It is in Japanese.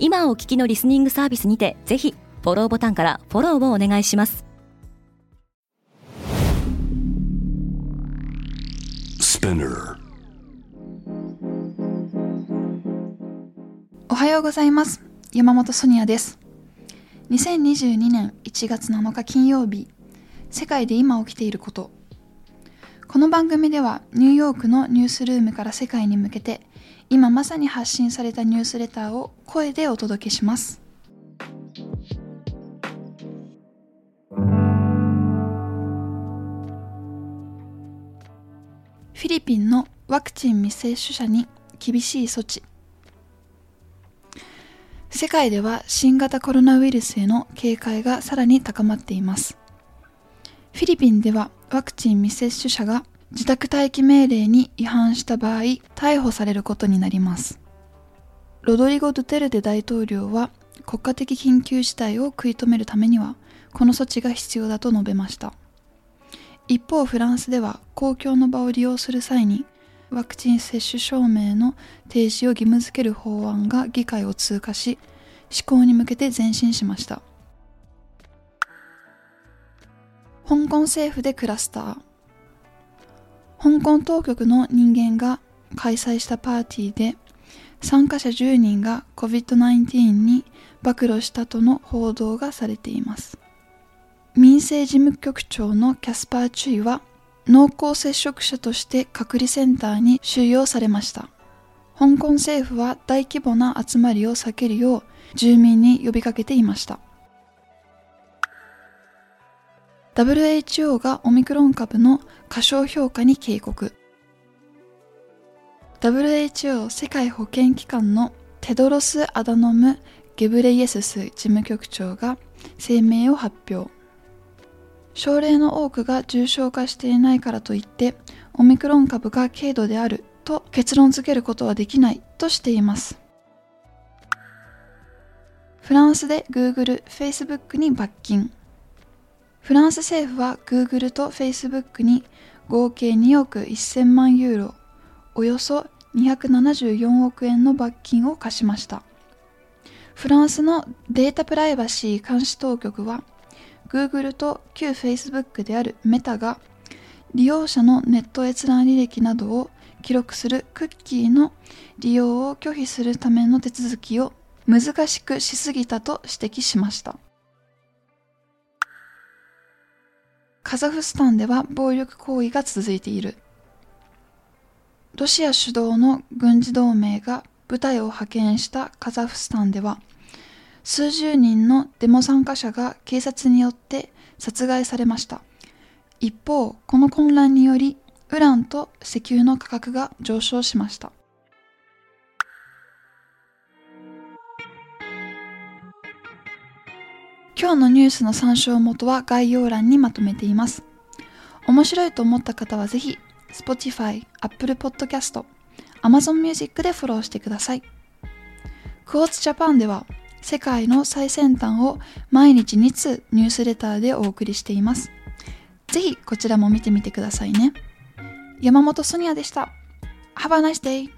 今お聞きのリスニングサービスにてぜひフォローボタンからフォローをお願いします。おはようございます。山本ソニアです。2022年1月7日金曜日世界で今起きていること。この番組ではニューヨークのニュースルームから世界に向けて今まさに発信されたニュースレターを声でお届けします。フィリピンのワクチン未接種者に厳しい措置。世界では新型コロナウイルスへの警戒がさらに高まっています。フィリピンではワクチン未接種者が自宅待機命令に違反した場合逮捕されることになります。ロドリゴ・ドゥテルデ大統領は国家的緊急事態を食い止めるためにはこの措置が必要だと述べました。一方フランスでは公共の場を利用する際にワクチン接種証明の提示を義務付ける法案が議会を通過し施行に向けて前進しました。香港政府でクラスター。香港当局の人間が開催したパーティーで参加者10人が COVID-19 に暴露したとの報道がされています。民生事務局長のキャスパー・チュイは濃厚接触者として隔離センターに収容されました。香港政府は大規模な集まりを避けるよう住民に呼びかけていました。WHO がオミクロン株の過小評価に警告。WHO 世界保健機関のテドロス・アダノム・ゲブレイエスス事務局長が声明を発表。症例の多くが重症化していないからといってオミクロン株が軽度であると結論付けることはできないとしています。フランスで Google、Facebook に罰金。フランス政府は Google と Facebook に合計2億1000万ユーロおよそ274億円の罰金を課しました。フランスのデータプライバシー監視当局は Google と旧 Facebook であるメタが利用者のネット閲覧履歴などを記録するクッキーの利用を拒否するための手続きを難しくしすぎたと指摘しました。カザフスタンでは暴力行為が続いている。ロシア主導の軍事同盟が部隊を派遣したカザフスタンでは数十人のデモ参加者が警察によって殺害されました。一方この混乱によりウランと石油の価格が上昇しました。今日のニュースの参照元は概要欄にまとめています面白いと思った方はぜひ Spotify、Apple Podcast、Amazon Music でフォローしてください。クォーツジャパンでは世界の最先端を毎日2通ニュースレターでお送りしています。ぜひこちらも見てみてくださいね。山本ソニアでした。Have a nice day!